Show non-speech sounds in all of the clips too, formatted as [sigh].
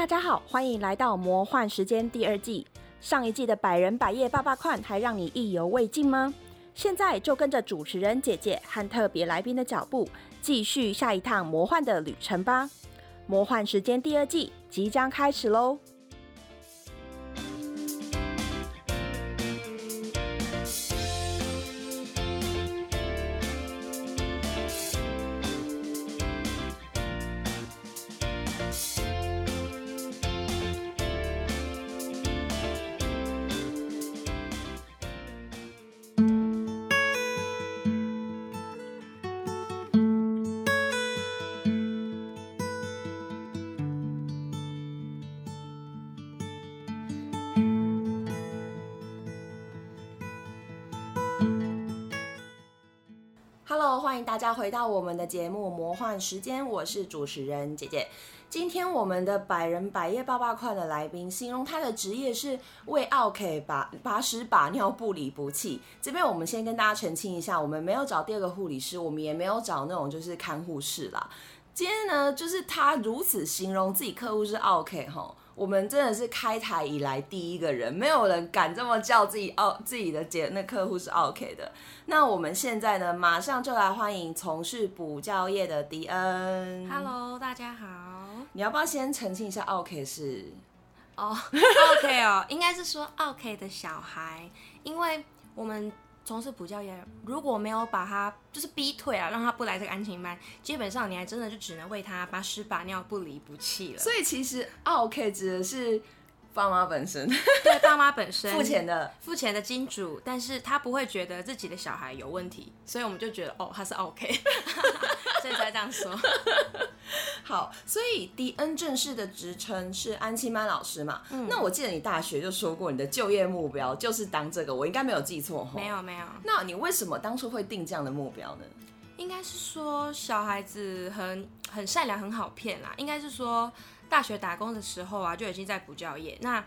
大家好，欢迎来到《魔幻时间》第二季。上一季的百人百夜爸爸款还让你意犹未尽吗？现在就跟着主持人姐姐和特别来宾的脚步，继续下一趟魔幻的旅程吧！《魔幻时间》第二季即将开始喽回到我们的节目《魔幻时间》，我是主持人姐姐。今天我们的百人百夜爸爸快的来宾，形容他的职业是为奥 K 把把屎把尿不离不弃。这边我们先跟大家澄清一下，我们没有找第二个护理师，我们也没有找那种就是看护士啦。今天呢，就是他如此形容自己客户是奥 K 哈。我们真的是开台以来第一个人，没有人敢这么叫自己奥自己的姐那客户是 OK 的。那我们现在呢，马上就来欢迎从事补教业的迪恩。Hello，大家好。你要不要先澄清一下，OK 是？哦，OK 哦，应该是说 OK 的小孩，因为我们。从事补教业，如果没有把他就是逼退啊，让他不来这个安亲班，基本上你还真的就只能为他把屎把尿不离不弃了。所以其实 OK 指的是。爸妈本身 [laughs] 对爸妈本身付钱的付钱的金主，但是他不会觉得自己的小孩有问题，所以我们就觉得哦他是 OK，[laughs] 所以才这样说。[laughs] 好，所以迪恩正式的职称是安亲班老师嘛？嗯，那我记得你大学就说过你的就业目标就是当这个，我应该没有记错哈？没有没有。那你为什么当初会定这样的目标呢？应该是说小孩子很很善良很好骗啦，应该是说。大学打工的时候啊，就已经在补教业，那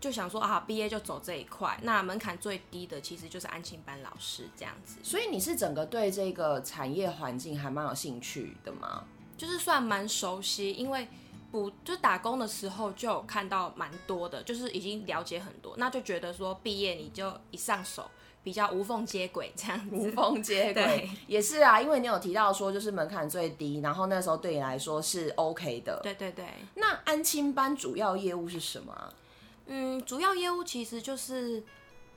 就想说啊，毕业就走这一块。那门槛最低的其实就是安亲班老师这样子。所以你是整个对这个产业环境还蛮有兴趣的吗？就是算蛮熟悉，因为补就打工的时候就有看到蛮多的，就是已经了解很多，那就觉得说毕业你就一上手。比较无缝接轨这样，无缝接轨也是啊，因为你有提到说就是门槛最低，然后那时候对你来说是 OK 的。对对对。那安亲班主要业务是什么？嗯，主要业务其实就是，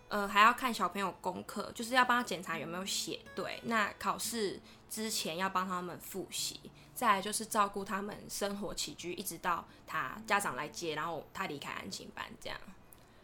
呃，还要看小朋友功课，就是要帮他检查有没有写对。那考试之前要帮他们复习，再来就是照顾他们生活起居，一直到他家长来接，然后他离开安亲班这样。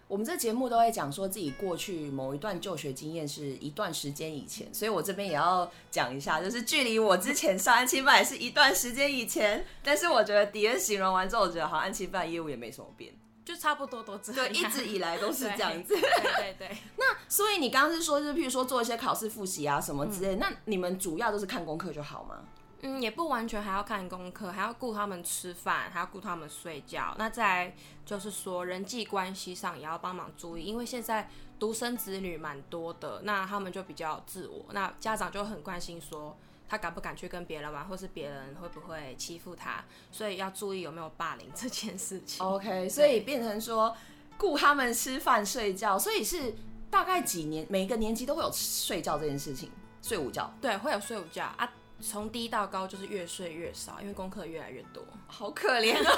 我们这节目都会讲说自己过去某一段就学经验是一段时间以前，所以我这边也要讲一下，就是距离我之前上安亲班是一段时间以前。但是我觉得迪恩形容完之后，我觉得好安亲班业务也没什么变，就差不多都这样，对，一直以来都是这样子。对 [laughs] 对。那所以你刚刚是说，就是譬如说做一些考试复习啊什么之类，那你们主要都是看功课就好吗？嗯，也不完全还要看功课，还要顾他们吃饭，还要顾他们睡觉。那在就是说人际关系上也要帮忙注意，因为现在独生子女蛮多的，那他们就比较自我，那家长就很关心说他敢不敢去跟别人玩，或是别人会不会欺负他，所以要注意有没有霸凌这件事情。OK，[laughs] 所以变成说顾他们吃饭睡觉，所以是大概几年每个年级都会有睡觉这件事情，睡午觉。对，会有睡午觉啊。从低到高就是越睡越少，因为功课越来越多，好可怜啊！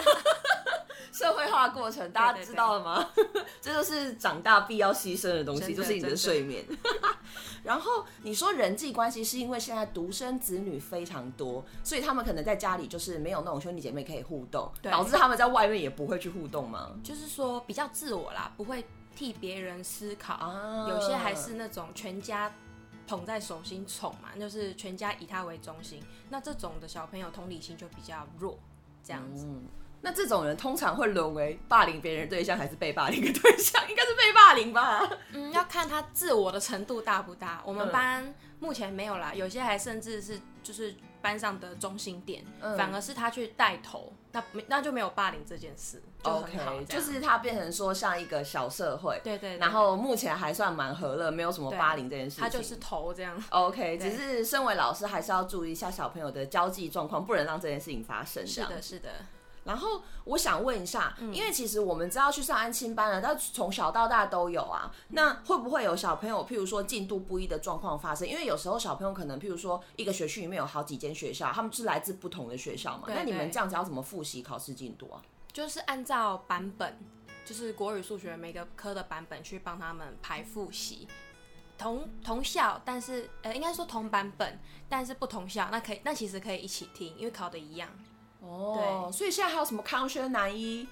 社会化过程，大家知道了吗？[laughs] 这就是长大必要牺牲的东西，就是你的睡眠。[laughs] 然后你说人际关系是因为现在独生子女非常多，所以他们可能在家里就是没有那种兄弟姐妹可以互动，导致他们在外面也不会去互动吗？就是说比较自我啦，不会替别人思考，有些还是那种全家。捧在手心宠嘛，就是全家以他为中心。那这种的小朋友同理心就比较弱，这样子。那这种人通常会沦为霸凌别人对象，还是被霸凌的对象？[laughs] 应该是被霸凌吧。嗯，要看他自我的程度大不大。我们班目前没有啦，有些还甚至是就是班上的中心点，反而是他去带头，那没那就没有霸凌这件事。OK，就是他变成说像一个小社会，对对，然后目前还算蛮和乐，没有什么霸凌这件事情。他就是头这样。OK，[laughs] 只是身为老师还是要注意一下小朋友的交际状况，不能让这件事情发生。是的，是的。然后我想问一下，嗯因为其实我们知道去上安亲班了，但从小到大都有啊。那会不会有小朋友，譬如说进度不一的状况发生？因为有时候小朋友可能，譬如说一个学区里面有好几间学校，他们是来自不同的学校嘛。对那你们这样子要怎么复习考试进度啊？就是按照版本，就是国语、数学每个科的版本去帮他们排复习。同同校，但是呃，应该说同版本，但是不同校，那可以，那其实可以一起听，因为考的一样。哦，所以现在还有什么康轩男一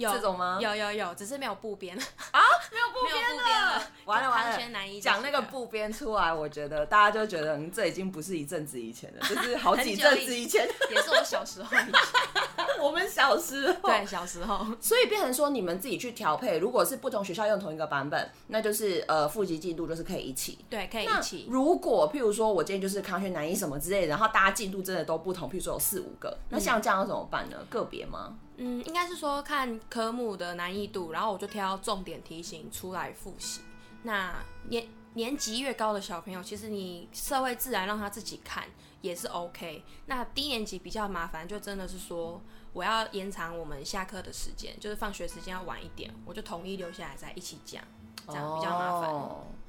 有这种吗？有有有，只是没有部编啊，没有不没有部编了。完了完了讲那个这几部编出来，我觉得大家就觉得，嗯，这已经不是一阵子以前了，[laughs] 就是好几阵子以前，也是我小时候 [laughs] 我们小时候。对，小时候。所以变成说你们自己去调配，如果是不同学校用同一个版本，那就是呃复习进度就是可以一起。对，可以一起。如果譬如说我今天就是康轩南一什么之类的，然后大家进度真的都不同，譬如说有四五个，那像这样要怎么办呢？个别吗？嗯，应该是说看科目的难易度，然后我就挑重点题型出来复习。那年年级越高的小朋友，其实你社会自然让他自己看也是 OK。那低年级比较麻烦，就真的是说我要延长我们下课的时间，就是放学时间要晚一点，我就统一留下来再一起讲，这样比较麻烦。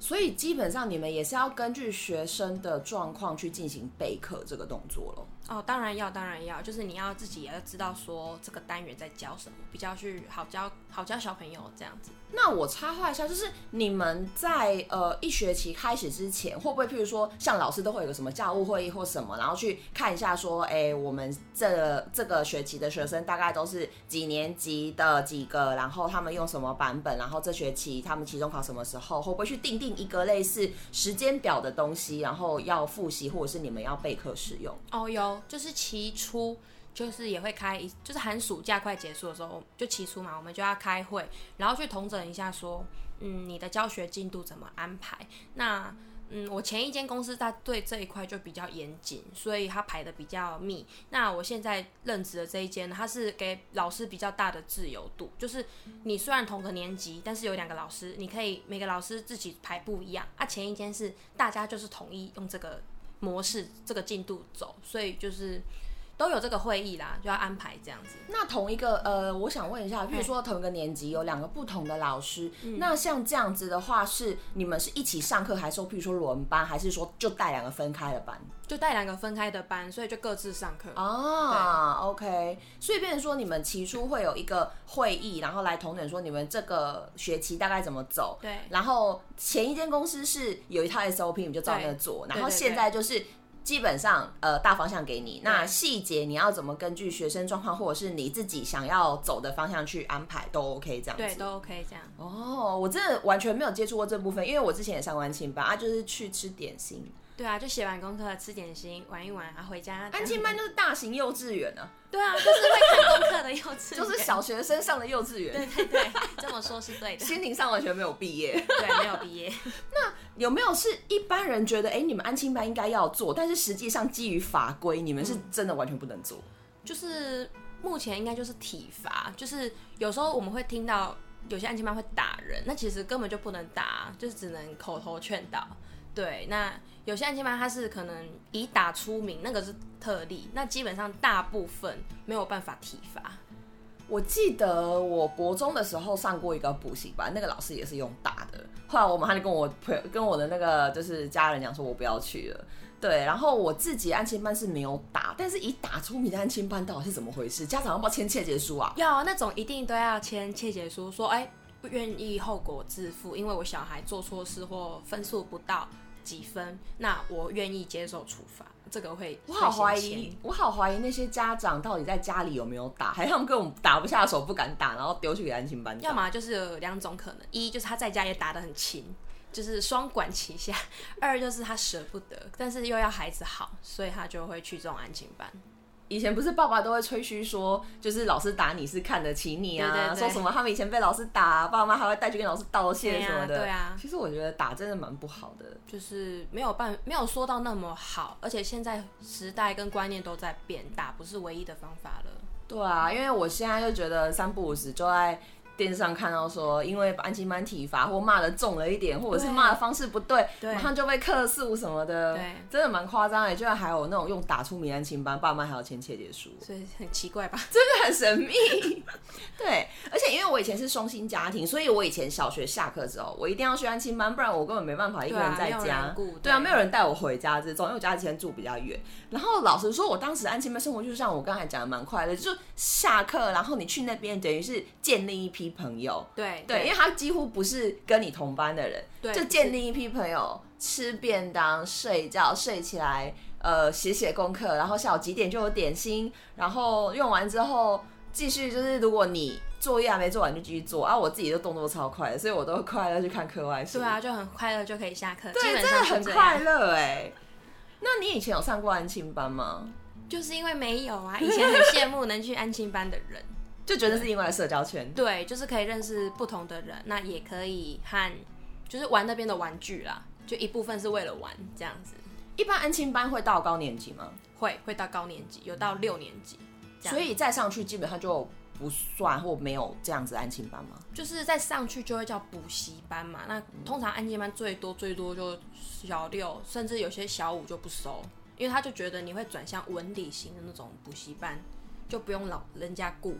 所以基本上你们也是要根据学生的状况去进行备课这个动作咯。哦，当然要，当然要，就是你要自己也要知道说这个单元在教什么，比较去好教好教小朋友这样子。那我插话一下，就是你们在呃一学期开始之前，会不会譬如说，像老师都会有个什么教务会议或什么，然后去看一下说，哎、我们这这个学期的学生大概都是几年级的几个，然后他们用什么版本，然后这学期他们期中考什么时候，会不会去定定一个类似时间表的东西，然后要复习或者是你们要备课使用？哦，有，就是期初，就是也会开，就是寒暑假快结束的时候，就期初嘛，我们就要开会，然后去统整一下说，嗯，你的教学进度怎么安排？那嗯，我前一间公司它对这一块就比较严谨，所以它排的比较密。那我现在任职的这一间，它是给老师比较大的自由度，就是你虽然同个年级，但是有两个老师，你可以每个老师自己排不一样。啊，前一间是大家就是统一用这个模式、这个进度走，所以就是都有这个会议啦，就要安排这样子。那同一个呃，我想问一下，譬如说同一个年级有两个不同的老师，嗯那像这样子的话，是你们是一起上课，还是说譬如说轮班，还是说就带两个分开的班？就带两个分开的班，所以就各自上课。啊，OK，所以变成说你们起初会有一个会议，然后来同等说你们这个学期大概怎么走。对然后前一间公司是有一套 SOP，你们就照那个做，然后现在就是。基本上，呃，大方向给你，那细节你要怎么根据学生状况，或者是你自己想要走的方向去安排，都 OK 这样子。对，都 OK 这样。哦，我真的完全没有接触过这部分，因为我之前也上过安亲班，啊，就是去吃点心。对啊，就写完功课吃点心，玩一玩，然后回家。安亲班就是大型幼稚园啊，对啊，就是会看功课的幼稚园，就是小学生上的幼稚园，对对对，这么说是对的。心灵上完全没有毕业。对，没有毕业。[laughs] 那有没有是一般人觉得，哎、你们安亲班应该要做，但是实际上基于法规，你们是真的完全不能做？就是目前应该就是体罚，就是有时候我们会听到有些安亲班会打人，那其实根本就不能打，就是只能口头劝导。对，那有些安亲班他是可能以打出名，那个是特例，那基本上大部分没有办法体罚。我记得我国中的时候上过一个补习班，那个老师也是用打的。后来我马上就跟我朋友、跟我的那个就是家人讲说，我不要去了。对，然后我自己安亲班是没有打，但是以打出名的安亲班到底是怎么回事？家长要不要签切结书啊？要那种一定都要签切结书，说哎不愿意后果自负，因为我小孩做错事或分数不到几分，那我愿意接受处罚。这个会我好怀疑我好怀疑那些家长到底在家里有没有打，还是他们根本打不下手不敢打，然后丢去给安亲班。要么就是有两种可能，一就是他在家也打得很勤，就是双管齐下；[laughs] 二就是他舍不得，但是又要孩子好，所以他就会去这种安亲班。以前不是爸爸都会吹嘘说，就是老师打你是看得起你啊，说什么他们以前被老师打，爸爸妈妈还会带去跟老师道歉什么的。对啊其实我觉得打真的蛮不好的。就是没有办没有说到那么好，而且现在时代跟观念都在变，打不是唯一的方法了。对啊，因为我现在就觉得三不五时就在电视上看到说，因为安亲班体罚或骂的重了一点，或者是骂的方式不对，对马上就被克诉什么的，对真的蛮夸张的。居然还有那种用打出名安亲班，爸妈还要签切结书，所以很奇怪吧？[laughs] 真的很神秘。[laughs] 对，而且因为我以前是双薪家庭，所以我以前小学下课之后，我一定要去安亲班，不然我根本没办法一个人在家。对啊，没有人带我回家这种，因为我家之前住比较远。然后老实说，我当时安亲班生活就像我刚才讲的蛮快乐，就是下课，然后你去那边等于是建立一批朋友。对对，因为他几乎不是跟你同班的人，就对不是建立一批朋友，吃便当、睡觉，睡起来，呃，写写功课，然后下午几点就有点心，然后用完之后继续就是，如果你作业还没做完就继续做啊，我自己的动作超快的，所以我都快乐去看课外书，对啊，就很快乐就可以下课，对，真的很快。乐哎。那你以前有上过安亲班吗？就是因为没有啊，以前很羡慕能去安亲班的人。就觉得是另外的社交圈，对，就是可以认识不同的人，那也可以和就是玩那边的玩具啦，就一部分是为了玩这样子。一般安亲班会到高年级吗？会会到高年级，有到六年级，所以再上去基本上就不算或没有这样子安亲班吗？就是再上去就会叫补习班嘛。那通常安亲班最多最多就小六，甚至有些小五就不收，因为他就觉得你会转向文理型的那种补习班，就不用老人家顾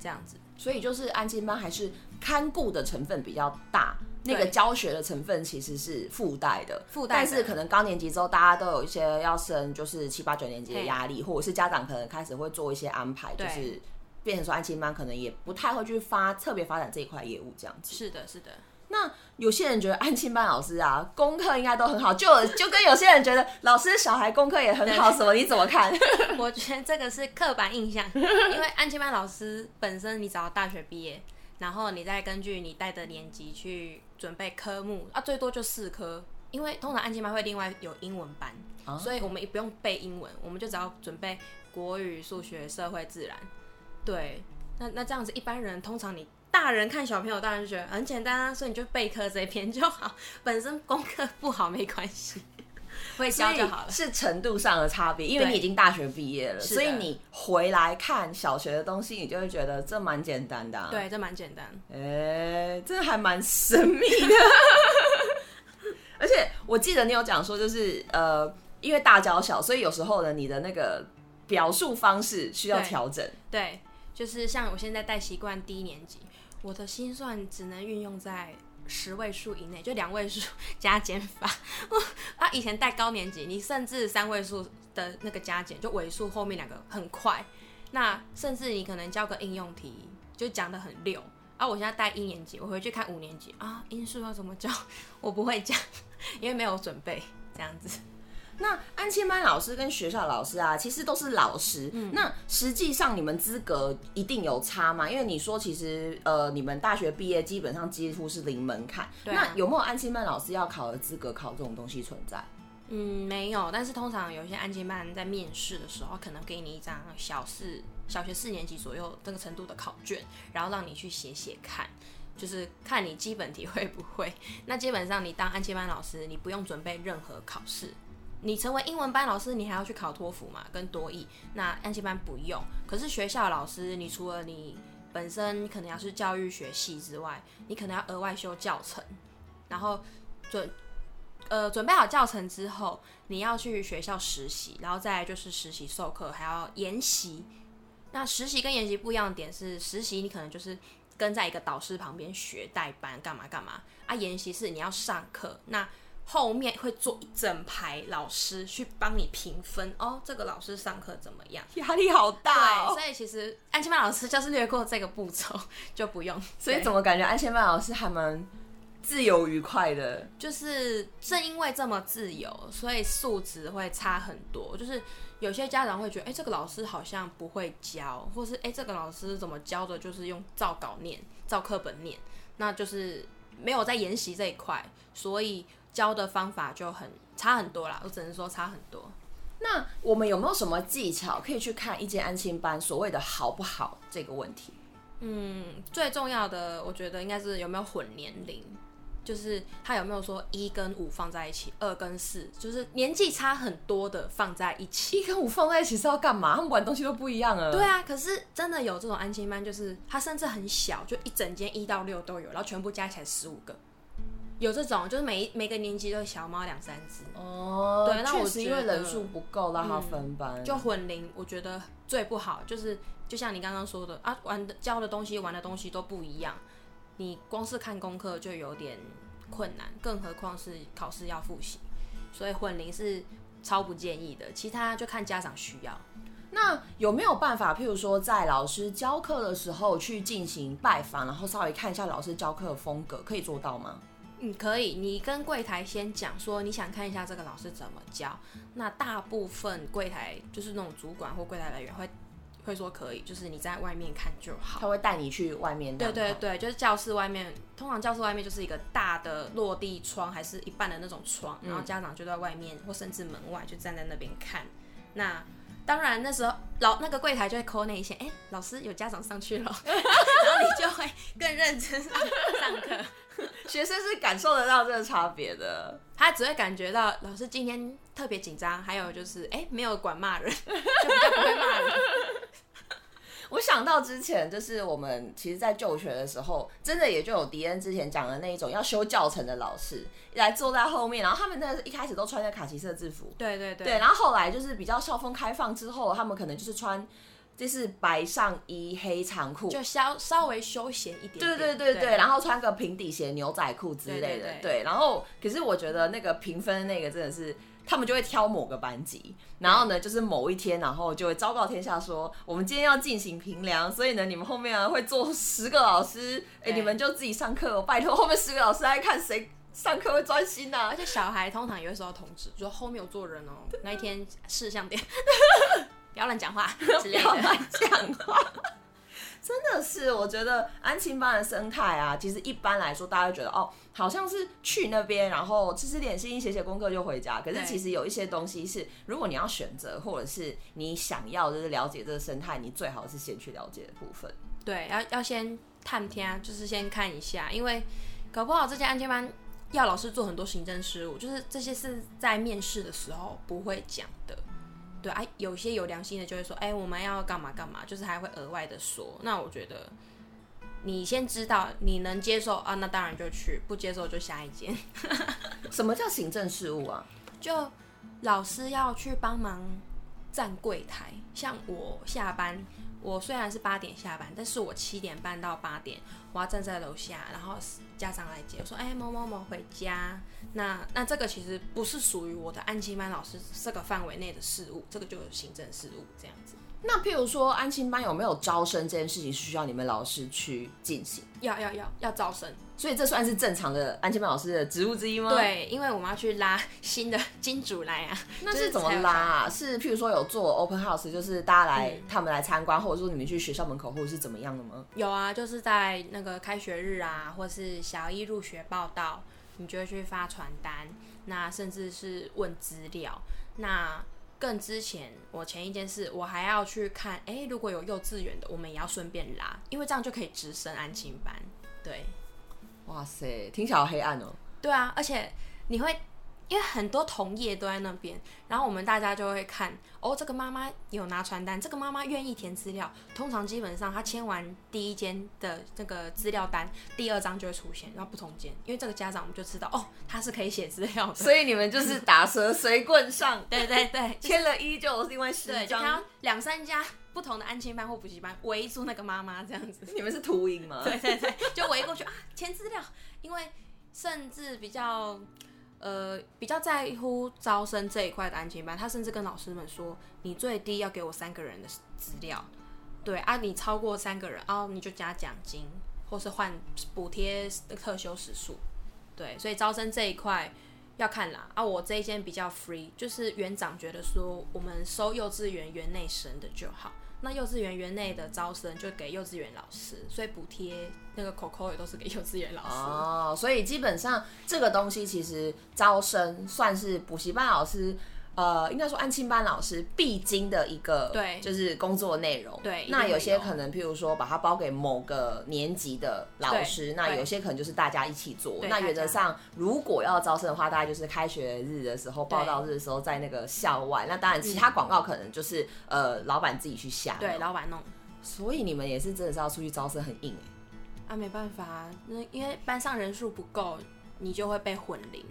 这样子。所以就是安亲班还是看顾的成分比较大，那个教学的成分其实是附带的，附带但是可能高年级之后，大家都有一些要升就是七八九年级的压力，或者是家长可能开始会做一些安排，就是变成说安亲班可能也不太会去发特别发展这一块业务这样子。是的，是的。那有些人觉得安亲班老师啊，功课应该都很好，就就跟有些人觉得老师小孩功课也很好，什么你怎么看？[laughs] 我觉得这个是刻板印象，因为安亲班老师本身你只要大学毕业，然后你再根据你带的年级去准备科目啊，最多就四科。因为通常安亲班会另外有英文班，啊所以我们也不用背英文，我们就只要准备国语、数学、社会、自然。对，那那这样子，一般人通常你大人看小朋友，大人就觉得很简单啊，所以你就备课这一篇就好，[laughs] 本身功课不好没关系，[laughs] 会教就好了。是程度上的差别，因为你已经大学毕业了，所以你回来看小学的东西，你就会觉得这蛮简单的、啊。，对，这蛮简单。哎、这还蛮神秘的。[laughs] 而且我记得你有讲说，就是呃，因为大教小，所以有时候呢，你的那个表述方式需要调整。对，就是像我现在带习惯低年级，我的心算只能运用在十位数以内，就两位数 [laughs] 加减法。啊，以前带高年级，你甚至三位数的那个加减，就尾数后面两个很快，那甚至你可能教个应用题，就讲的很溜。啊，我现在带一年级，我回去看五年级啊，因数要怎么教，[laughs] 我不会讲，因为没有准备，这样子。那安亲班老师跟学校老师啊，其实都是老师。嗯那实际上你们资格一定有差吗？因为你说其实呃，你们大学毕业基本上几乎是零门槛。对啊那有没有安亲班老师要考的资格考这种东西存在？嗯，没有，但是通常有一些安亲班在面试的时候，可能给你一张小四、小学四年级左右这个程度的考卷，然后让你去写写看，就是看你基本题会不会。那基本上你当安亲班老师，你不用准备任何考试。你成为英文班老师，你还要去考托福嘛，跟多译。那安亲班不用，可是学校老师，你除了你本身可能要是教育学系之外，你可能要额外修教程，然后准呃，准备好教程之后，你要去学校实习，然后再就是实习授课，还要研习。那实习跟研习不一样的点是，实习你可能就是跟在一个导师旁边学代班，干嘛干嘛啊。研习是你要上课，那后面会做一整排老师去帮你评分哦，这个老师上课怎么样？压力好大、对，所以其实安亲班老师就是略过这个步骤，就不用。所以怎么感觉安亲班老师还蛮自由愉快的？就是正因为这么自由，所以素质会差很多。就是有些家长会觉得，哎、这个老师好像不会教，或是哎、这个老师怎么教的，就是用照稿念、照课本念，那就是没有在研习这一块，所以教的方法就很差很多啦。我只能说差很多。那我们有没有什么技巧可以去看一间安亲班所谓的好不好这个问题？嗯，最重要的我觉得应该是有没有混年龄。就是他有没有说一跟五放在一起，二跟四，就是年纪差很多的放在一起。一跟五放在一起是要干嘛？他们玩东西都不一样啊。对啊，可是真的有这种安亲班，就是他甚至很小，就一整间一到六都有，然后全部加起来十五个。有这种，就是每一每个年级都小猫两三只。哦，对那我确实因为人数不够，让他分班。就混龄，我觉得最不好就是，就像你刚刚说的啊，玩的教的东西、玩的东西都不一样，你光是看功课就有点困难，更何况是考试要复习，所以混龄是超不建议的。其他就看家长需要。那有没有办法，譬如说在老师教课的时候去进行拜访，然后稍微看一下老师教课的风格，可以做到吗？嗯，可以。你跟柜台先讲说你想看一下这个老师怎么教。那大部分柜台就是那种主管或柜台人员会会说可以，就是你在外面看就好。他会带你去外面。对对。对，就是教室外面，通常教室外面就是一个大的落地窗，还是一半的那种窗，然后家长就在外面或甚至门外就站在那边看。那当然那时候老那个柜台就会扣那一些，哎、老师有家长上去了，[laughs] 然后你就会更认真上课。[laughs] 学生是感受得到这个差别的。他只会感觉到老师今天特别紧张，还有就是哎、没有管骂人，就比较不会骂人。我想到之前就是我们其实，在就学的时候，真的也就有迪恩之前讲的那一种要修教程的老师来坐在后面，然后他们那一开始都穿着卡其色制服，对对对对，然后后来就是比较校风开放之后，他们可能就是穿就是白上衣黑长裤，就稍稍微休闲一点对对。对对对，然后穿个平底鞋、牛仔裤之类的，对对对。对。然后，可是我觉得那个评分那个真的是，他们就会挑某个班级，然后呢，就是某一天，然后就会昭告天下说，我们今天要进行评量，所以呢，你们后面啊会坐十个老师，哎，对你们就自己上课哦，拜托后面十个老师来看谁上课会专心呐、而且小孩通常也会收到通知，就说后面有坐人哦，那一天事项点，不要乱讲话 [laughs] 之不类的。要乱讲话。真的是，我觉得安亲班的生态啊，其实一般来说，大家会觉得哦，好像是去那边，然后吃吃点心、写写功课就回家。可是其实有一些东西是，如果你要选择，或者是你想要就是了解这个生态，你最好是先去了解的部分。对，要要先探听，就是先看一下，因为搞不好这家安亲班要老师做很多行政事务，就是这些是在面试的时候不会讲的。对啊，有些有良心的就会说，哎、我们要干嘛干嘛，就是还会额外的说。那我觉得你先知道你能接受啊，那当然就去；不接受就下一间。[laughs] 什么叫行政事务啊？就老师要去帮忙站柜台，像我下班，我虽然是八点下班，但是我七点半到八点，我要站在楼下，然后家长来接，我说，哎、某某某回家。那那这个其实不是属于我的安亲班老师这个范围内的事务，这个就有行政事务这样子。那譬如说安亲班有没有招生这件事情是需要你们老师去进行？要要要要招生，所以这算是正常的安亲班老师的职务之一吗？。对，因为我们要去拉新的金主来啊。[laughs] 那是怎么拉啊？是譬如说有做 open house，就是大家来、嗯他们来参观，或者说你们去学校门口，或者是怎么样的吗？有啊，就是在那个开学日啊，或是小一入学报道，你就会去发传单，那甚至是问资料。那更之前，我前一件事，我还要去看，哎、如果有幼稚园的，我们也要顺便拉，因为这样就可以直升安亲班。对，哇塞，听起来好黑暗哦。对啊，而且你会。因为很多同业都在那边，然后我们大家就会看哦，这个妈妈有拿传单，这个妈妈愿意填资料。通常基本上她签完第一间的那个资料单，第二张就会出现，然后不同间，因为这个家长我们就知道哦，他是可以写资料的。所以你们就是打蛇随棍上，对 [laughs] 对对，签了一就有另外十对，就看张到。两三家不同的安亲班或补习班围住那个妈妈这样子。你们是秃鹰吗？对对对，就围过去啊，填资料，因为甚至比较呃比较在乎招生这一块的安亲班，他甚至跟老师们说，你最低要给我三个人的资料，对啊，你超过三个人，哦，你就加奖金，或是换补贴特休时数，对，所以招生这一块。要看啦啊！我这一间比较 free，就是园长觉得说我们收幼稚园园内生的就好，那幼稚园园内的招生就给幼稚园老师，所以补贴那个口口也都是给幼稚园老师。哦，所以基本上这个东西其实招生算是补习班老师呃，应该说安庆班老师必经的一个，对就是工作内容。对那有些可能，譬如说把它包给某个年级的老师，那有些可能就是大家一起做。那原则上，如果要招生的话，大概就是开学日的时候、报道日的时候，在那个校外。那当然，其他广告可能就是、呃老板自己去下。对，老板弄。所以你们也是真的是要出去招生很硬哎、啊，没办法啊，那因为班上人数不够，你就会被混龄，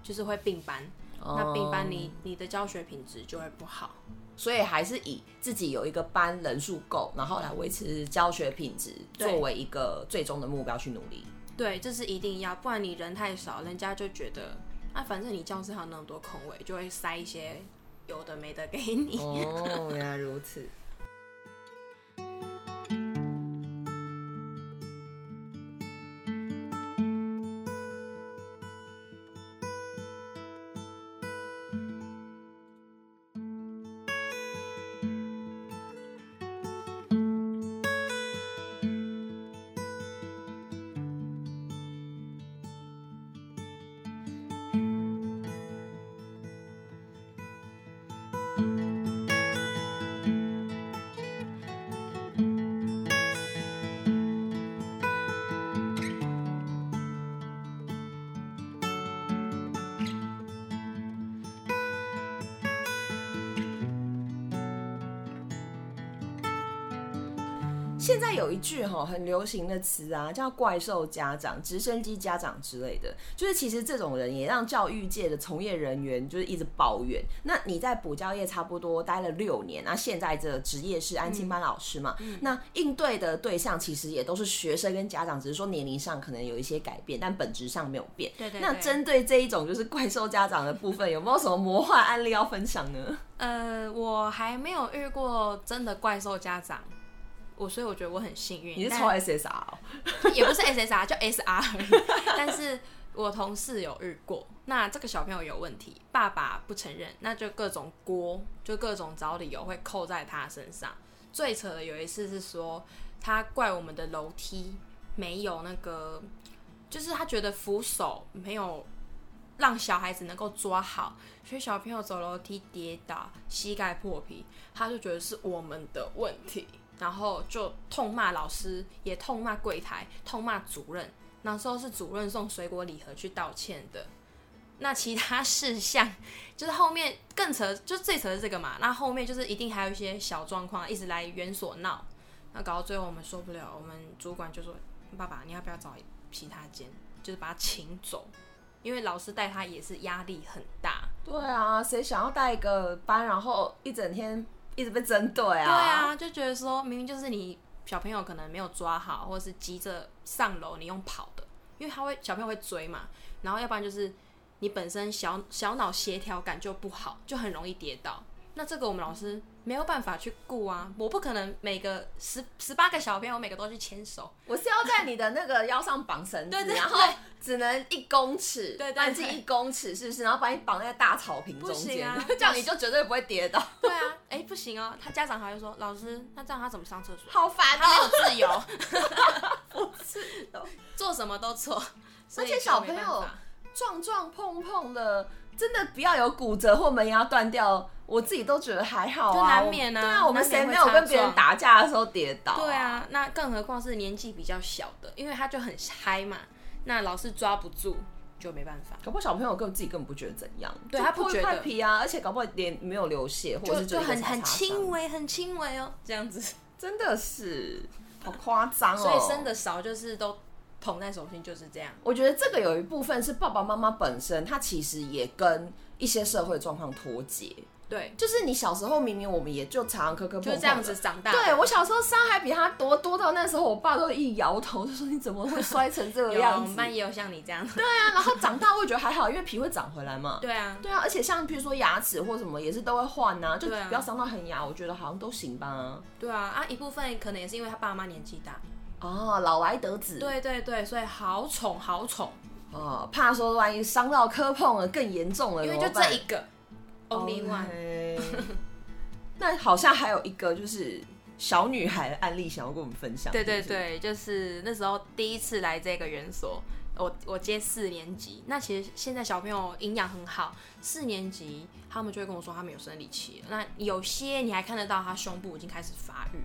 就是会并班。那并班你你的教学品质就会不好。所以还是以自己有一个班人数够，然后来维持教学品质，作为一个最终的目标去努力。对，这是一定要，不然你人太少，人家就觉得啊，反正你教室还有那么多空位，就会塞一些有的没的给你。哦，原来如此。现在有一句哈很流行的词啊，叫“怪兽家长”、“直升机家长”之类的，就是其实这种人也让教育界的从业人员就是一直抱怨。那你在补教业差不多待了六年，那现在这职业是安心班老师嘛？那应对的对象其实也都是学生跟家长，只是说年龄上可能有一些改变，但本质上没有变。那对对那针对这一种就是怪兽家长的部分，有没有什么魔幻案例要分享呢？呃，我还没有遇过真的怪兽家长，我所以我觉得我很幸运。但你是抽 SSR 哦？[laughs] 也不是 SSR，就 SR 而已。但是我同事有遇过，那这个小朋友有问题，爸爸不承认，那就各种锅，就各种找理由会扣在他身上。最扯的有一次是说，他怪我们的楼梯没有那个，就是他觉得扶手没有让小孩子能够抓好，所以小朋友走楼梯跌倒，膝盖破皮，他就觉得是我们的问题，然后就痛骂老师，也痛骂柜台，痛骂主任。那时候是主任送水果礼盒去道歉的。那其他事项就是后面更扯，就最扯的这个嘛。那后面就是一定还有一些小状况，一直来园所闹。那搞到最后我们受不了，我们主管就说：“爸爸，你要不要找其他间，就是把他请走？因为老师带他也是压力很大。”对啊，谁想要带一个班，然后一整天一直被针对啊？对，啊，就觉得说明明就是你小朋友可能没有抓好，或者是急着上楼，你用跑的，因为他会小朋友会追嘛，然后要不然就是你本身小小脑协调感就不好，就很容易跌倒。那这个我们老师没有办法去顾啊，我不可能每个十十八个小朋友每个都去牵手，我是要在你的那个腰上绑绳子，对对对然后只能一公尺，对对半径对一公尺，是不是？然后把你绑在大草坪中不行间，啊这样你就绝对不会跌倒。[laughs] 对啊，哎、不行哦，他家长还会说老师，那这样他怎么上厕所？好烦他没有哦！自由，[laughs] 是的，做什么都错，所以而且就没小朋友法撞撞碰碰的，真的不要有骨折或门牙断掉，我自己都觉得还好啊，就难免啊对啊，我们谁没有跟别人打架的时候跌倒、对，啊，那更何况是年纪比较小的，因为他就很嗨嘛，那老是抓不住就没办法，搞不好小朋友根本自己根本不觉得怎样，就对他不觉得皮啊，而且搞不好连没有流血，或者就是很很轻微，很轻微哦，这样子。真的是好夸张哦。所以生的少就是都捧在手心，就是这样。我觉得这个有一部分是爸爸妈妈本身，他其实也跟一些社会状况脱节。对，就是你小时候明明我们也就常常磕磕碰碰就这样子。长大。对我小时候伤还比他多，多到那时候我爸都一摇头，就说你怎么会摔成这个样子，我？们班也有像你这样。对啊，然后长大我也觉得还好，因为皮会长回来嘛。对啊，对啊，而且像比如说牙齿或什么也是都会换呐、就不要伤到恒牙，我觉得好像都行吧。对啊，啊，一部分可能也是因为他爸妈年纪大。哦，老来得子。对对对，所以好宠好宠，哦，怕说万一伤到磕碰了更严重了，因为就这一个，only one。[laughs] 那好像还有一个就是小女孩的案例，想要跟我们分享。对对对，就是那时候第一次来这个园所，我我接四年级，那其实现在小朋友营养很好，四年级他们就会跟我说他们有生理期了，那有些你还看得到他胸部已经开始发育，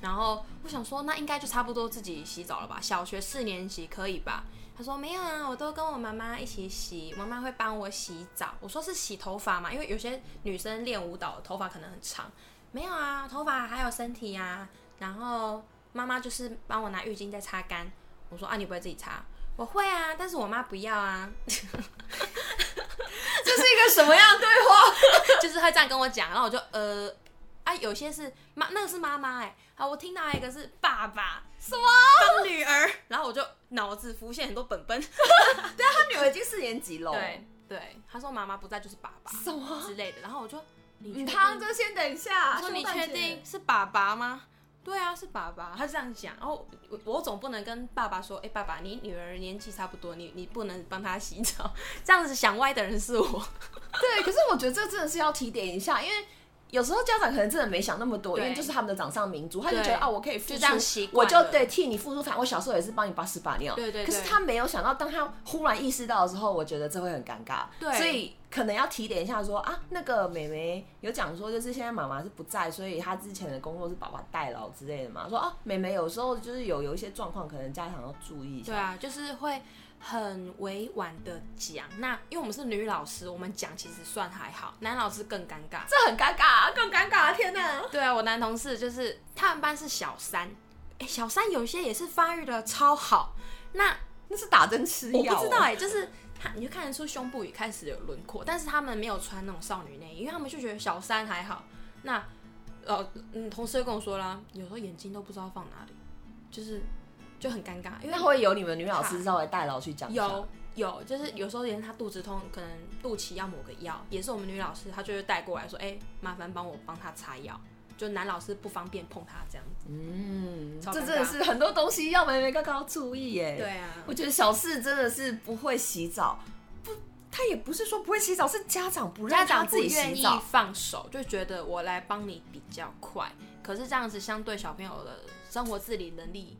然后我想说那应该就差不多自己洗澡了吧，小学四年级可以吧？他说没有啊，我都跟我妈妈一起洗，妈妈会帮我洗澡。我说是洗头发嘛，因为有些女生练舞蹈头发可能很长，没有啊，头发还有身体呀、然后妈妈就是帮我拿浴巾再擦干。我说啊，你不会自己擦？我会啊，但是我妈不要啊，[laughs] 这是一个什么样的对话？[laughs] 就是会这样跟我讲，然后我就呃啊，有些是妈，那个是妈妈哎，好，我听到一个是爸爸什么？帮女儿，然后我就脑子浮现很多本本，[laughs] 对啊他女儿已经四年级了。对对，他说妈妈不在就是爸爸什么？之类的，然后我就你汤就先等一下。我说你确定？是爸爸吗？对啊，是爸爸。他这样讲，然后我我总不能跟爸爸说，哎、爸爸，你女儿年纪差不多，你你不能帮她洗澡，这样子想歪的人是我。对，可是我觉得这真的是要提点一下，因为有时候家长可能真的没想那么多，因对为就是他们的掌上明珠，他就觉得啊，我可以付出，就这样习我就对替你付出。反正我小时候也是帮你把屎把尿，对对对可是他没有想到，当他忽然意识到的时候，我觉得这会很尴尬。对所以可能要提点一下说啊，那个妹妹有讲说，就是现在妈妈是不在，所以她之前的工作是爸爸代劳之类的嘛。说啊，妹妹有时候就是有有一些状况，可能家长要注意一下。对啊，就是会很委婉的讲。那因为我们是女老师，我们讲其实算还好，男老师更尴尬。这很尴尬啊，更尴尬啊！天哪！对啊，我男同事就是他们班是小三，哎、小三有些也是发育的超好。那那是打针吃药我药、不知道哎、就是他你就看得出胸部也开始有轮廓，但是他们没有穿那种少女内衣，因为他们就觉得小三还好。那呃嗯，同事就跟我说啦，有时候眼睛都不知道放哪里，就是就很尴尬，因为那会有你们女老师稍微代劳去讲一下有有，就是有时候连他肚子痛，可能肚脐要抹个药，也是我们女老师，她就会带过来说，哎、麻烦帮我帮她擦药，就男老师不方便碰她这样子。嗯，超尴尬这真的是很多东西要妹妹刚刚要注意耶。，对啊，我觉得小四真的是不会洗澡，不，他也不是说不会洗澡，是家长不让家长他自己洗澡。放手，就觉得我来帮你比较快。可是这样子，相对小朋友的生活自理能力，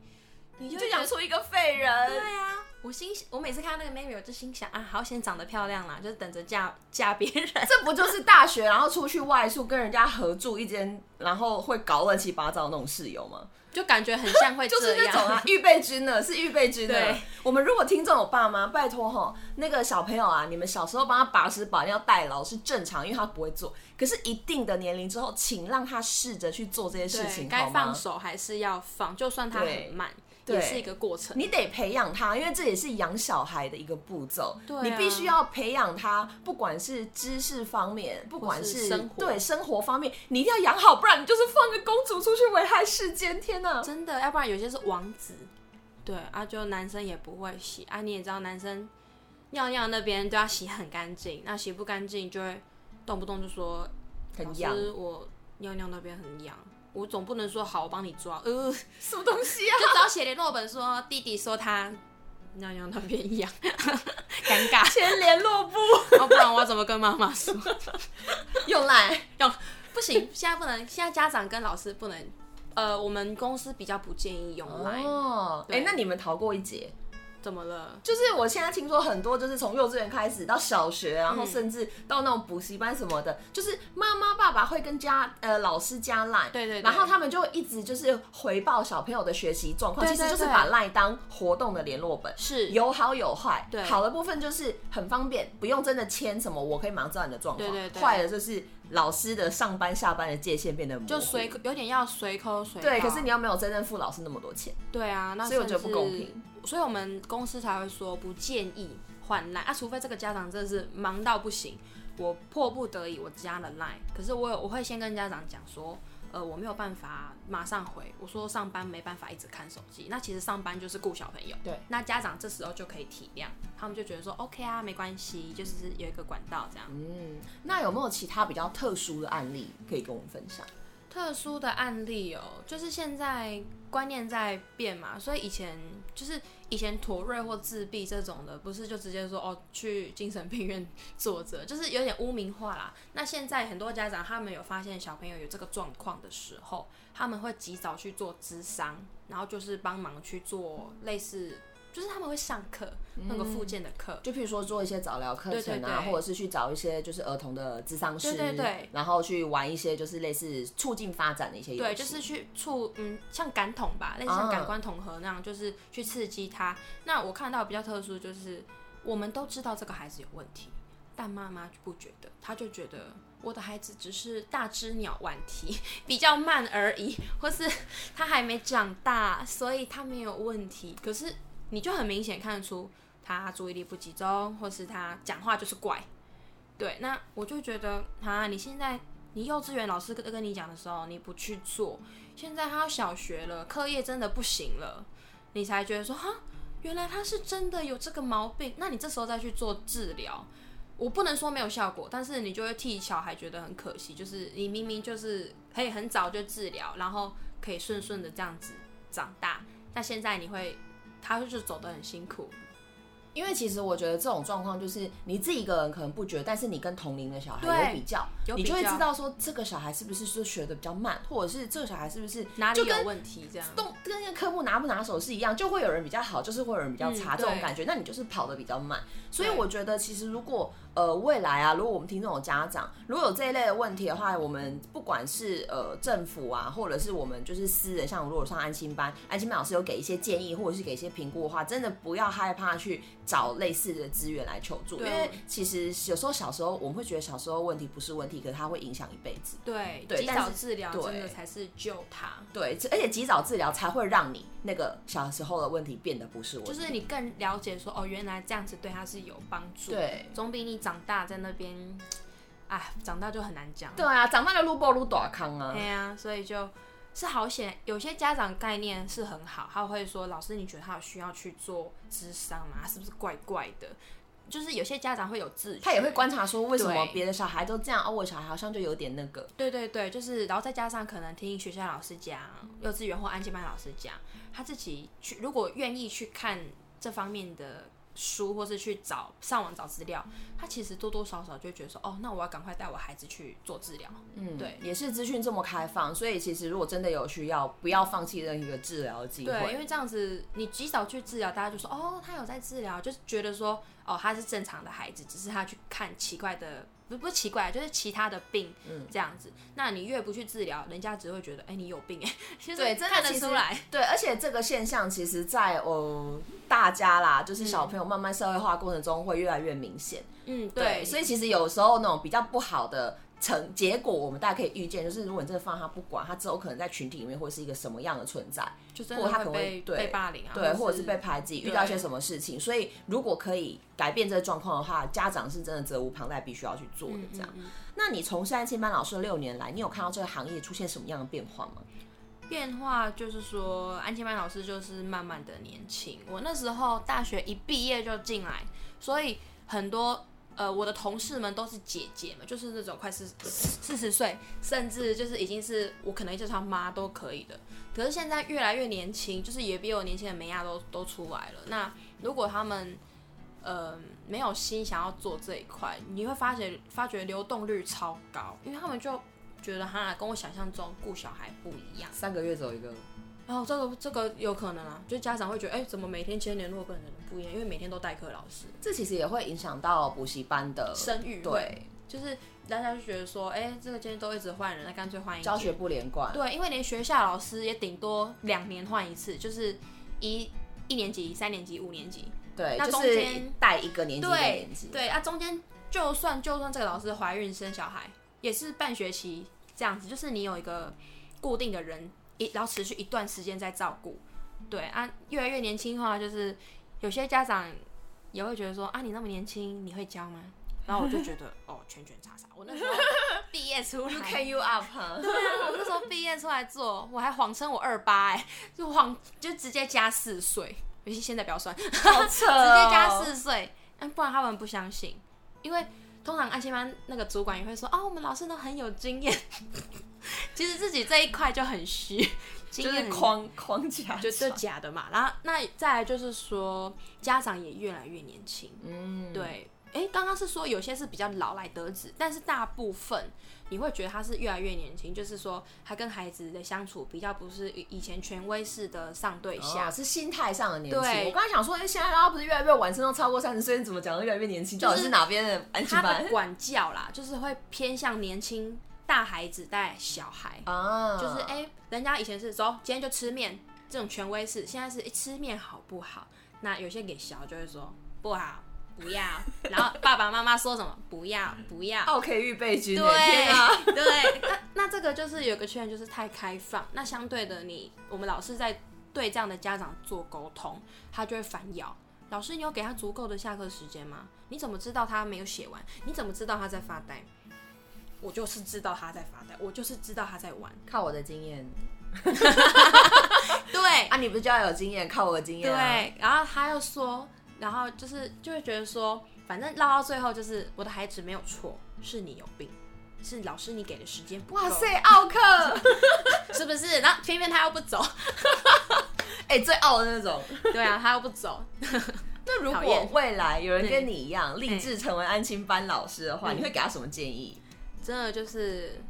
你就养出一个废人对人，啊，我心我每次看到那个妹妹，我就心想啊，好险长得漂亮啦，就是等着嫁嫁别人。这不就是大学然后出去外宿跟人家合住一间，然后会搞乱七八糟那种室友吗？就感觉很像会 [laughs] 就是这样。那种啊，预备军呢，是预备军呢对。我们如果听众有爸妈，拜托哈，那个小朋友啊，你们小时候帮他把屎把尿代劳是正常，因为他不会做。可是一定的年龄之后，请让他试着去做这些事，情，该？放手还是要放，就算他很慢，对也是一个过程。你得培养他，因为这也是养小孩的一个步骤。对啊你必须要培养他，不管是知识方面，不管是是生活对生活方面，你一定要养好，不然你就是放个公主出去危害世间。天哪！真的，要不然有些是王子，对啊，就男生也不会洗啊。你也知道，男生尿尿那边都要洗很干净，那洗不干净就会动不动就说老很痒，师，我尿尿那边很痒。我总不能说好，我帮你抓，呃，[laughs] 什么东西啊？只要写联络本说弟弟说他尿尿那边痒，尴尬，签联络簿要不然我要怎么跟妈妈说？用来不行，现在不能，现在家长跟老师不能。呃，我们公司比较不建议用哦。哎、对那你们逃过一劫？怎么了？就是我现在听说很多，就是从幼稚园开始到小学，然后嗯甚至到那种补习班什么的，就是妈妈爸爸会跟家呃老师加 line，对对对然后他们就一直就是回报小朋友的学习状况，对对对其实就是把 line 当活动的联络本。是有好有坏，对好的部分就是很方便，不用真的签什么，我可以马上知道你的状况。对对对坏的就是老师的上班下班的界限变得模糊。就随有点要随抠随对，可是你又没有真正付老师那么多钱，对啊，那所以我觉得不公平。所以我们公司才会说不建议换 line 啊，除非这个家长真的是忙到不行，我迫不得已我加了 line，可是我有我会先跟家长讲说，呃，我没有办法马上回，我说上班没办法一直看手机，那其实上班就是顾小朋友，对，那家长这时候就可以体谅，他们就觉得说 OK 啊，没关系，就是有一个管道这样。嗯，那有没有其他比较特殊的案例可以跟我们分享？特殊的案例哦，就是现在观念在变嘛，所以以前就是以前妥瑞或自闭这种的，不是就直接说哦去精神病院坐着，[laughs] 就是有点污名化啦。那现在很多家长他们有发现小朋友有这个状况的时候，他们会及早去做咨商，然后就是帮忙去做类似就是他们会上课，那个附件的课，就譬如说做一些早疗课程啊，对对对。或者是去找一些就是儿童的智商师，对对对。然后去玩一些就是类似促进发展的一些游戏，对，就是去促嗯，像感统吧，类似像感官统合那样，就是去刺激他。那我看到比较特殊，就是我们都知道这个孩子有问题，但妈妈不觉得，她就觉得我的孩子只是大只鸟顽题，[laughs] 比较慢而已，或是他还没长大，所以他没有问题。可是你就很明显看出他注意力不集中，或是他讲话就是怪。对，那我就觉得啊，你现在你幼稚园老师跟跟你讲的时候，你不去做，现在他要小学了，课业真的不行了，你才觉得说哈，原来他是真的有这个毛病，那你这时候再去做治疗，我不能说没有效果，但是你就会替小孩觉得很可惜，就是你明明就是可以很早就治疗，然后可以顺顺的这样子长大，但现在你会，他就是走得很辛苦。因为其实我觉得这种状况就是你自己一个人可能不觉得，但是你跟同龄的小孩有比较，你就会知道说这个小孩是不是就学的比较慢，或者是这个小孩是不是哪里有问题？这样动跟那个科目拿不拿手是一样，就会有人比较好，就是会有人比较差、嗯这种感觉。那你就是跑的比较慢，所以我觉得其实如果呃未来啊，如果我们听众有家长如果有这一类的问题的话，我们不管是呃政府啊，或者是我们就是私人，像如果上安心班，安心班老师有给一些建议或者是给一些评估的话，真的不要害怕去找类似的资源来求助，因为其实有时候小时候我们会觉得小时候问题不是问题，可是它会影响一辈子。对及对但是早治疗真的才是救他。对，而且及早治疗才会让你那个小时候的问题变得不是问题。就是你更了解说，哦，原来这样子对他是有帮助，对总比你长大在那边，哎，长大就很难讲。对啊，长大就撸爆撸短康啊对。啊、所以就是好险，有些家长概念是很好，他会说，老师你觉得他有需要去做智商吗？他是不是怪怪的？就是有些家长会有自觉，他也会观察说，为什么别的小孩都这样，而、我小孩好像就有点那个。对对对，就是，然后再加上可能听学校老师讲，幼稚园或安静班老师讲，他自己去如果愿意去看这方面的书，或是去找上网找资料，他其实多多少少就觉得说，哦，那我要赶快带我孩子去做治疗。嗯，对，也是资讯这么开放，所以其实如果真的有需要，不要放弃任何一个治疗的机对，因。为这样子你及早去治疗，大家就说，哦，他有在治疗，就是觉得说，哦，他是正常的孩子，只是他去看奇怪的。不不奇怪，就是其他的病，嗯，这样子。那你越不去治疗，人家只会觉得，哎、你有病、哎，[laughs] 其实对，真的看得出来。对，而且这个现象其实在，哦大家啦，就是小朋友慢慢社会化过程中会越来越明显。嗯，对，所以其实有时候那种比较不好的成结果，我们大家可以预见，就是如果你真的放他不管，他之后可能在群体里面会是一个什么样的存在，就真或者他可的会被能会被霸凌啊，对，或或者是被排挤，遇到一些什么事情。所以如果可以改变这个状况的话，家长是真的责无旁贷，必须要去做的嗯这样。嗯嗯那你从现在进班老师的六年来，你有看到这个行业出现什么样的变化吗？变化就是说，安亲班老师就是慢慢的年轻。我那时候大学一毕业就进来，所以很多呃我的同事们都是姐姐嘛，就是那种快四四十岁，甚至就是已经是我可能叫她妈都可以的。可是现在越来越年轻，就是也比我年轻的美亚都都出来了。那如果他们呃没有心想要做这一块，你会发觉发觉流动率超高，因为他们就觉得哈跟我想象中顾小孩不一样。三个月走一个，然后这个这个有可能啊，就家长会觉得，哎、怎么每天签联络跟人不一样？因为每天都代课老师，这其实也会影响到补习班的声誉对就是大家就觉得说，哎、这个今天都一直换人，那干脆换一届教学不连贯。对，因为连学校老师也顶多两年换一次，就是一一年级、三年级、五年级。对，那中间带一个年级一个对年级。对啊，中间就算就算这个老师怀孕生小孩，也是半学期这样子，就是你有一个固定的人，一然后持续一段时间在照顾。对啊，越来越年轻化，就是有些家长也会觉得说啊，你那么年轻，你会教吗？然后我就觉得哦，圈圈叉叉。我那时候 [laughs] 毕业出来 You can you up。对啊，我那时候毕业出来做，我还谎称我二八哎，就谎就直接加四岁，尤其现在不要算，直接好扯、哦，加四岁，嗯，不然他们不相信，因为通常安心班那个主管也会说，哦，我们老师都很有经验，[laughs] 其实自己这一块就很虚，[laughs] 就是框框架，就是假的嘛。然后那再来就是说，家长也越来越年轻，嗯，对，哎，刚刚是说有些是比较老来得子，但是大部分你会觉得他是越来越年轻，就是说他跟孩子的相处比较不是以前权威式的上对下，是心态上的年轻。我刚才想说，哎，现在大家不是越来越晚生，都超过三十岁，你怎么讲的越来越年轻？到底是哪边的安全班？管教啦，就是会偏向年轻大孩子带小孩啊，就是哎，人家以前是走，今天就吃面，这种权威式，现在是一吃面好不好？那有些给小就会说不好。不要，然后爸爸妈妈说什么？不要，不要。OK，预备军。对，对。那那这个就是有个缺点，就是太开放。那相对的，你我们老师在对这样的家长做沟通，他就会反咬。老师，你有给他足够的下课时间吗？你怎么知道他没有写完？你怎么知道他在发呆？我就是知道他在发呆，我就是知道他在玩。靠我的经验。[laughs] 对啊，你不是就要有经验？靠我的经验。对，然后他又说。然后就是就会觉得说，反正唠到最后就是我的孩子没有错，是你有病，是老师你给的时间不。哇塞，奥克 [laughs] 是不是？然后偏偏他又不走，[laughs] 哎，最傲的那种。对啊，他又不走。那如果未来有人跟你一样立志成为安亲班老师的话，你会给他什么建议？真的就是，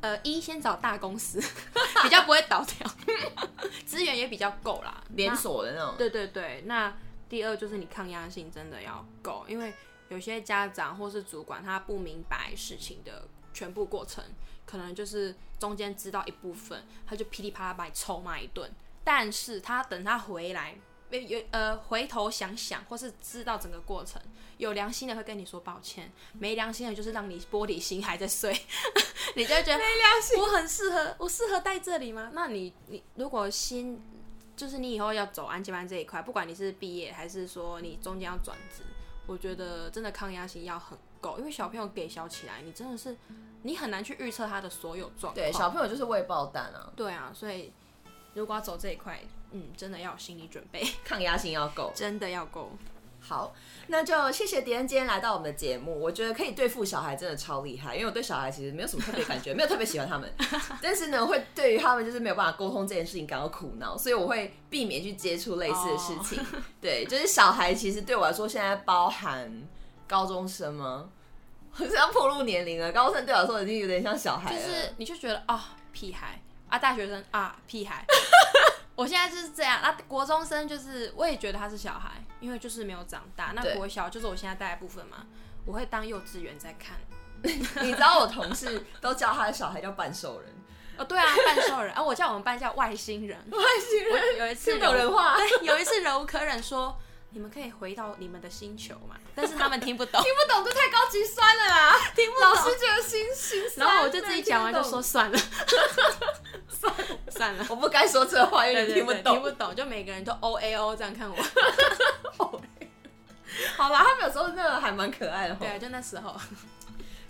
呃，一先找大公司，[laughs] 比较不会倒掉，[laughs] 资源也比较够啦，连锁的那种。对对对，那。第二就是你抗压性真的要够，因为有些家长或是主管他不明白事情的全部过程，可能就是中间知道一部分，他就噼里啪啦把你臭骂一顿。但是他等他回来，有呃回头想想，或是知道整个过程，有良心的会跟你说抱歉，没良心的就是让你玻璃心还在碎，[laughs] 你就觉得没良心，我很适合，我适合待这里吗？那你你如果心。就是你以后要走安吉班这一块，不管你是毕业还是说你中间要转职，我觉得真的抗压性要很够，因为小朋友给小起来，你真的是你很难去预测他的所有状况。对，小朋友就是未爆弹啊。对啊，所以如果要走这一块，嗯，真的要有心理准备，[laughs] 抗压性要够，真的要够。好，那就谢谢迪恩今天来到我们的节目。我觉得可以对付小孩真的超厉害，因为我对小孩其实没有什么特别感觉，[laughs] 没有特别喜欢他们，但是呢，会对于他们就是没有办法沟通这件事情感到苦恼，所以我会避免去接触类似的事情。[laughs] 对，就是小孩其实对我来说，现在包含高中生吗？好像破入年龄了，高中生对我来说已经有点像小孩了。就是你就觉得啊，屁孩啊，大学生啊，屁孩。我现在就是这样，那国中生就是我也觉得他是小孩，因为就是没有长大。那国小就是我现在带的部分嘛，我会当幼稚园在看。[laughs] 你知道我同事都叫他的小孩叫半兽人哦，对啊，半兽人啊，我叫我们班叫外星人。[laughs] 外星人有一次有人话，对，有一次忍无可忍说。你们可以回到你们的星球嘛？[laughs] 但是他们听不懂，[laughs] 听不懂就太高级酸了啦！[laughs] 听不懂，老师觉得心心酸。然后我就自己讲完就说算了，算了算了，我不该说这话，因为听不懂，听不懂，就每个人都 O A O 这样看我。好啦，他们有时候那个还蛮可爱的。对，就那时候。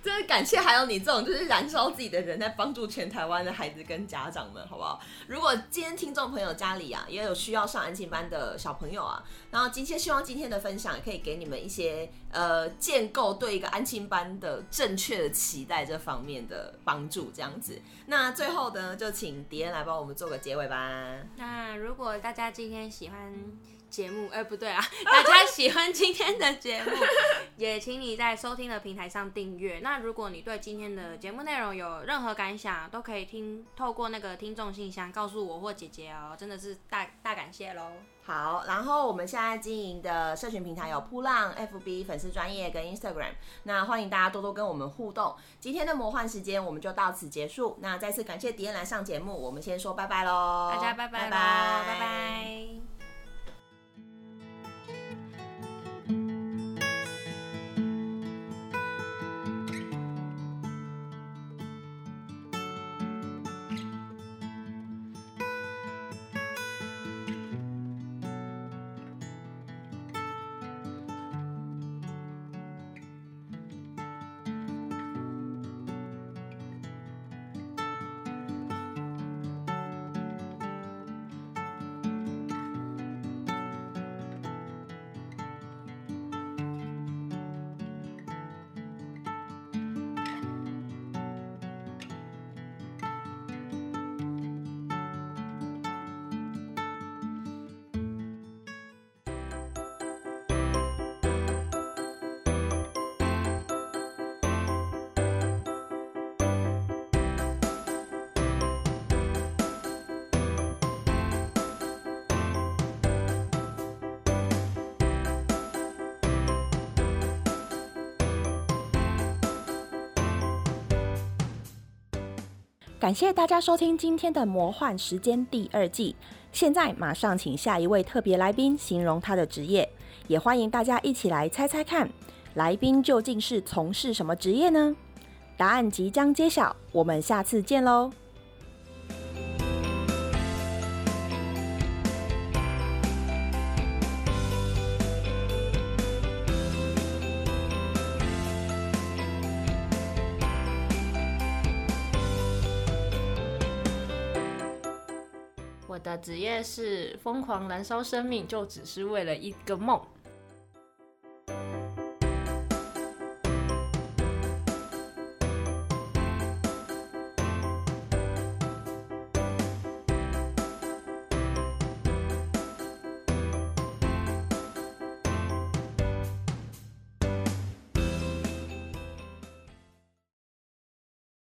真的感谢还有你这种就是燃烧自己的人在帮助全台湾的孩子跟家长们，好不好？如果今天听众朋友家里啊也有需要上安静班的小朋友啊，然后今天希望今天的分享可以给你们一些呃建构对一个安静班的正确的期待这方面的帮助，这样子。那最后呢，就请迪恩来帮我们做个结尾吧。那如果大家今天喜欢。节目哎，不对啊！[laughs] 大家喜欢今天的节目，[laughs] 也请你在收听的平台上订阅。那如果你对今天的节目内容有任何感想，都可以听透过那个听众信箱告诉我或姐姐哦，真的是大大感谢喽。好，然后我们现在经营的社群平台有扑浪、FB 粉丝专业跟 Instagram，那欢迎大家多多跟我们互动。今天的魔幻时间我们就到此结束。那再次感谢迪恩来上节目，我们先说拜拜喽，大家拜拜拜拜拜。感谢大家收听今天的魔幻时间第二季。现在马上请下一位特别来宾形容他的职业，也欢迎大家一起来猜猜看，来宾究竟是从事什么职业呢？答案即将揭晓，我们下次见喽！职业是疯狂燃烧生命，就只是为了一个梦。